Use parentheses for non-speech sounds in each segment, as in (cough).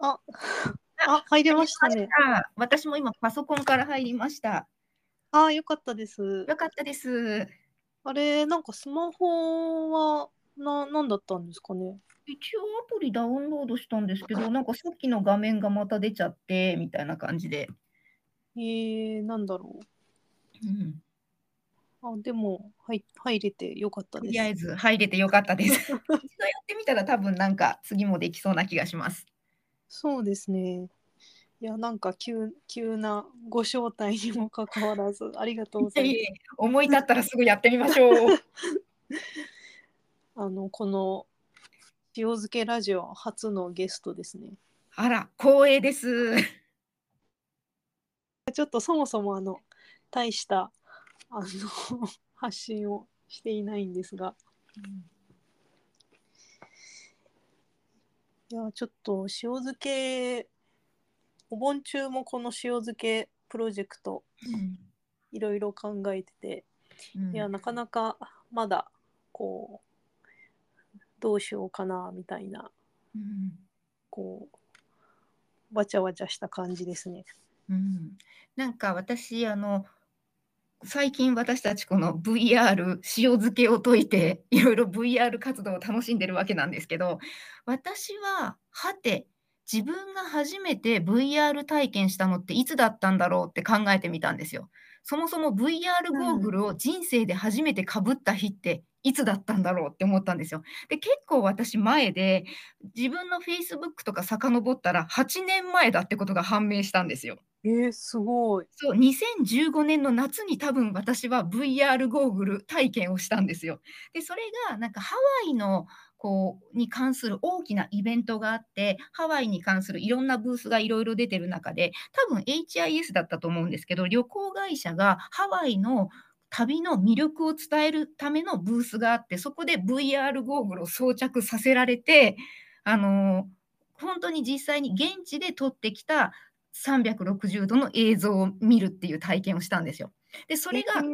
あ、あ、入れましたね。あ私も今パソコンから入りました。あ、よかったです。よかったです。あれ、なんかスマホは、な、なんだったんですかね？一応アプリダウンロードしたんですけど、なんかさっきの画面がまた出ちゃって、みたいな感じで。えー、なんだろうん、う。あ、でも、はい、入れてよかったですとり。あえず入れてよかったです。(laughs) 一度やってみたら多分なんか次もできそうな気がします。そうですね。いや、なんか急、急なご招待にもかかわらず、ありがとうございます。いえいえ思い立ったらすぐやってみましょう。(laughs) あの、この、塩漬けラジオ初のゲストですね。あら、光栄です。(laughs) ちょっとそもそもあの、大した、あの、(laughs) 発信をしていないんですが、いや、ちょっと塩漬け、お盆中もこの塩漬けプロジェクト、いろいろ考えてて、うん。いや、なかなかまだ、こう、どうしようかな、みたいな、うん。こう、わちゃわちゃした感じですね。うん。なんか私あの最近私たちこの VR 塩漬けを解いて (laughs) いろいろ VR 活動を楽しんでるわけなんですけど私ははて自分が初めて VR 体験したのっていつだったんだろうって考えてみたんですよ。そもそも VR ゴーグルを人生で初めてかぶった日っていつだったんだろうって思ったんですよ。で結構私前で自分の Facebook とか遡ったら8年前だってことが判明したんですよ。えー、すごい。そう、2015年の夏に多分私は VR ゴーグル体験をしたんですよ。で、それがなんかハワイのこうに関する大きなイベントがあって、ハワイに関するいろんなブースがいろいろ出てる中で、多分 HIS だったと思うんですけど、旅行会社がハワイの旅の魅力を伝えるためのブースがあって、そこで VR ゴーグルを装着させられて、あの本当に実際に現地で撮ってきた360度の映像を見るっていう体験をしたんですよ。で、それが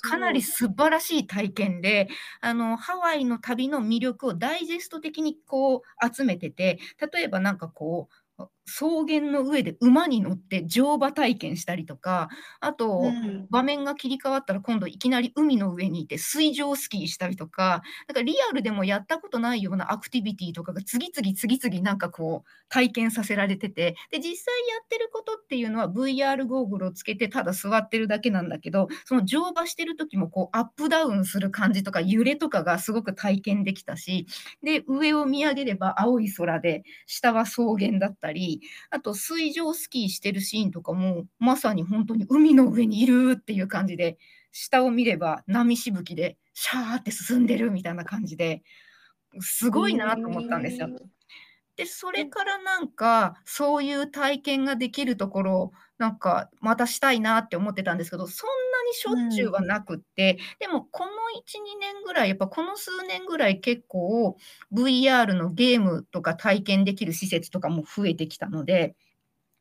かなり素晴らしい体験で、あのハワイの旅の魅力をダイジェスト的にこう集めてて、例えばなんかこう草原の上で馬に乗って乗馬体験したりとか、あと、うん。場面が切り替わったら今度いきなり海の上にいて水上スキーしたりとか、なんかリアルでもやったことないようなアクティビティとかが次々次々なんかこう体験させられてて、で実際やってることっていうのは VR ゴーグルをつけてただ座ってるだけなんだけど、その乗馬してる時もこうアップダウンする感じとか揺れとかがすごく体験できたし、で上を見上げれば青い空で下は草原だったり、あと水上スキーしてるシーンとかもまさに本当に海の上にいるっていう感じで下を見れば波しぶきでシャーって進んでるみたいな感じですごいなと思ったんですよ。でそれからなんかそういう体験ができるところなんかまたしたいなって思ってたんですけどそんなにしょっちゅうはなくって、でもこの12年ぐらいやっぱこの数年ぐらい結構 VR のゲームとか体験できる施設とかも増えてきたので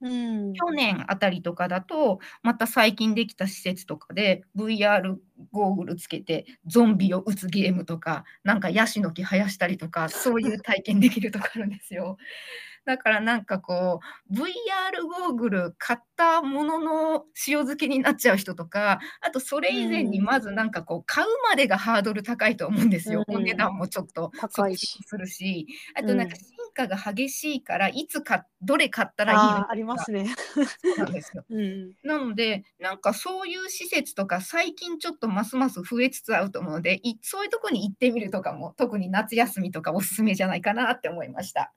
うん。去年あたりとかだとまた最近できた施設とかで VR ゴーグルつけてゾンビを撃つゲームとかなんかヤシの木生やしたりとかそういう体験できるとかあるんですよ。(laughs) だからなんかこう VR ゴーグル買ったものの塩漬けになっちゃう人とかあとそれ以前にうん。まずなんかこう買うまでがハードル高いと思うんですよ。うん。お値段もちょっと高いし。するし。あとなんかうん。進化が激しいからいつかどれ買ったらいいのかありますね。そうなんですよ。(laughs) うん。なので、なんかそういう施設とか、最近ちょっとますます増えつつあると思うので、いそういうとこに行ってみるとかも、特に夏休みとかおすすめじゃないかなって思いました。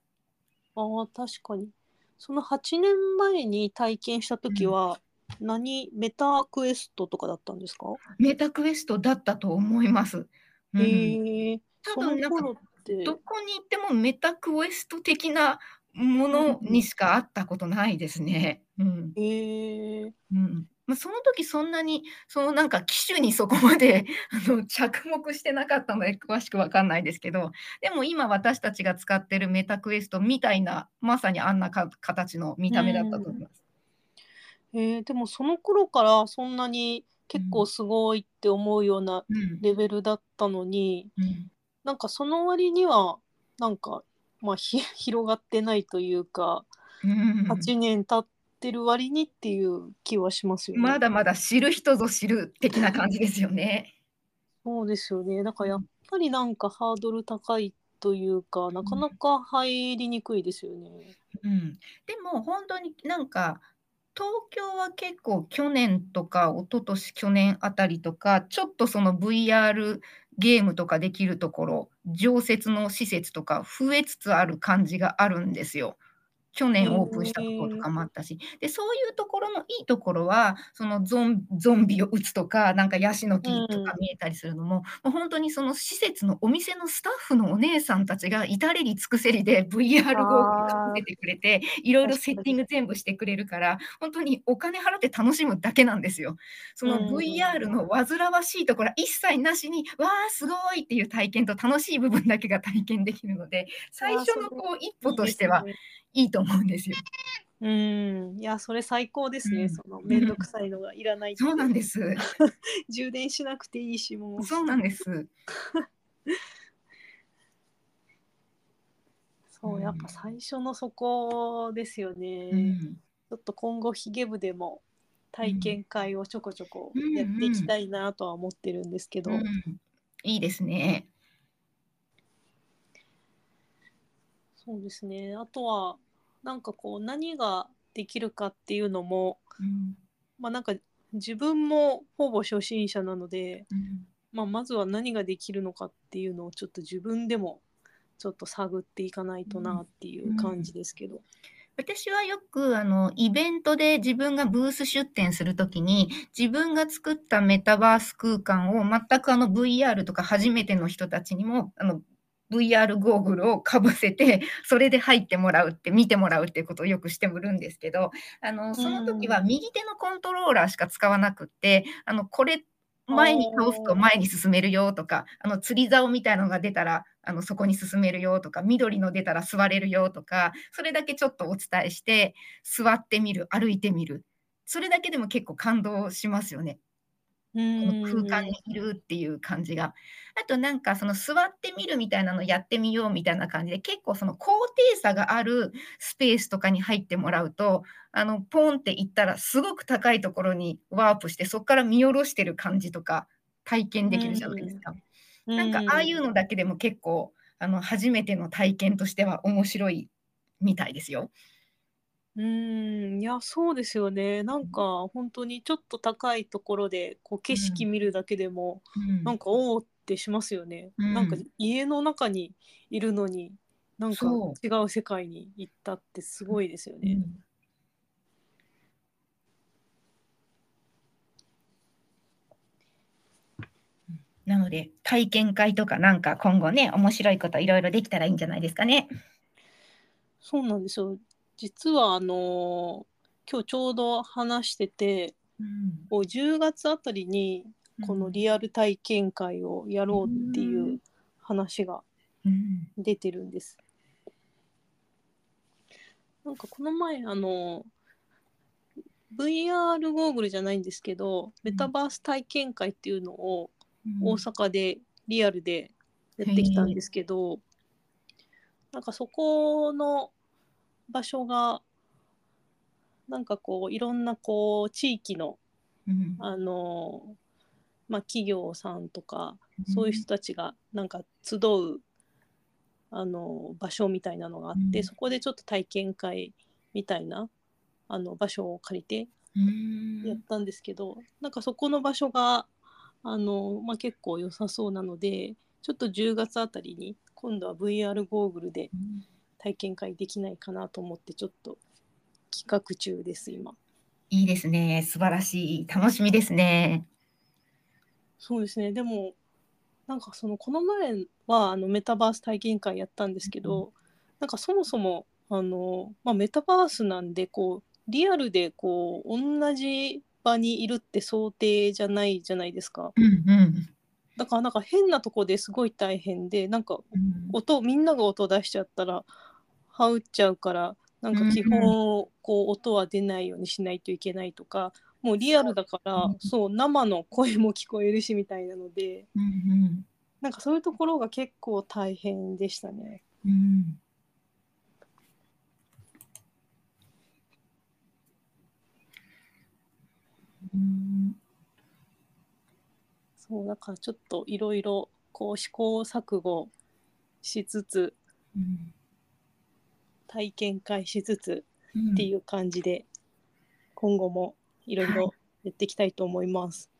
ああ、確かに。その8年前に体験した時は、何、メタクエストとかだったんですか、メタクエストだったと思います。うんへえ。その多分なんか頃って。どこに行ってもメタクエスト的なものにしか会ったことないですね。うんへえ。うんまあ、その時そんなにそのなんか機種にそこまで (laughs) あの着目してなかったので詳しくわかんないですけどでも今私たちが使ってるメタクエストみたいなまさにあんなか形の見た目だったと思います。へえ、でもその頃からそんなに結構すごいって思うようなうんレベルだったのに、うんなんかその割には、なんかまあ、ひ (laughs) 広がってないというか、うん8年経ってる割にっていう気はしますよね。まだまだ知る人ぞ知る的な感じですよね。そうですよね。だからやっぱりなんかハードル高いというか、なかなか入りにくいですよね。うん、でも本当になんか東京は結構去年とか一昨年去年あたりとかちょっとその VR ゲームとかできるところ常設の施設とか増えつつある感じがあるんですよ。去年オープンしたところとかもあったし、でそういうところのいいところはそのゾンゾンビを撃つとかなんかヤシの木とか見えたりするのも、もう本当にその施設のお店のスタッフのお姉さんたちが至れり尽くせりで VR ゴーグルかけてくれていろいろセッティング全部してくれるから本当にお金払って楽しむだけなんですよ。その VR の煩わしいところ一切なしにわあすごいっていう体験と楽しい部分だけが体験できるので最初のこう一歩としてはいいと思うんですよ。うん、いや、それ最高ですね。うんそのめんどくさいのがいらないそうなんです。(laughs) 充電しなくていいし、もう。そうなんです。(laughs) そう、やっぱ最初のそこですよね。うん、ちょっと今後ヒゲ部でも体験会をちょこちょこうんやっていきたいなとは思ってるんですけど、うんいいですね。そうですね。あとはなんかこう何ができるかっていうのも、うん。まあなんか自分もほぼ初心者なので、うん。まあ、まずは何ができるのかっていうのをちょっと自分でもちょっと探っていかないとなっていう感じですけど。私はよくあのイベントで自分がブース出展するときに自分が作ったメタバース空間を全くあの VR とか初めての人たちにもあの VR ゴーグルをかぶせてそれで入ってもらうって見てもらうっていうことをよくしてもるんですけどあのその時は右手のコントローラーしか使わなくってあのこれ前に倒すと前に進めるよとかあの釣り竿みたいなのが出たらあのそこに進めるよとか緑の出たら座れるよとかそれだけちょっとお伝えして座ってみる歩いてみる。それだけでも結構感動しますよね。ここの空間にいるっていう感じが。あとなんかその座ってみるみたいなのやってみようみたいな感じで結構その高低差があるスペースとかに入ってもらうとあのポンって行ったらすごく高いところにワープしてそこから見下ろしてる感じとか体験できるじゃないですか。なんかああいうのだけでも結構あの初めての体験としては面白いみたいですよ。うーん、いや、そうですよね。なんか本当にちょっと高いところでこう景色見るだけでも、うんなんかおおってしますよね。うんなんか家の中にいるのに、なんかそ違う世界に行ったってすごいですよね。うんなので体験会とかなんか今後ね面白いこといろいろできたらいいんじゃないですかね。そうなんですよ。実はあの今日ちょうど話してて、こう10月あたりにこのリアル体験会をやろうっていう話がうん。出てるんです。なんかこの前あの VR ゴーグルじゃないんですけどメタバース体験会っていうのを大阪でリアルでやってきたんですけど、なんかそこの場所がなんかこういろんなこう地域のうん。あのまあ企業さんとかそういう人たちがなんか集うあの場所みたいなのがあって、うん。そこでちょっと体験会みたいなあの場所を借りてうん。やったんですけど、なんかそこの場所があの、まあ、結構良さそうなのでちょっと10月あたりに今度は VR ゴーグルで体験会できないかなと思ってちょっと企画中です今。いいですね。素晴らしい。楽しみですね。そうですね。でもなんかそのこの前はあのメタバース体験会やったんですけど、なんかそもそもあの、まあ、メタバースなんでこうリアルでこう同じ場にいるって想定じゃないじゃないですか。うんうん。だからなんか変なとこですごい大変でなんかうん。音みんなが音出しちゃったら羽打っちゃうからなんか基本こう音は出ないようにしないといけないとか、もうリアルだから、そう生の声も聞こえるしみたいなので、うんうん、なんかそういうところが結構大変でしたね。うん、そうだからちょっといろいろこう試行錯誤しつつ、うん、体験会しつつうんっていう感じで今後もいろいろやっていきたいと思います。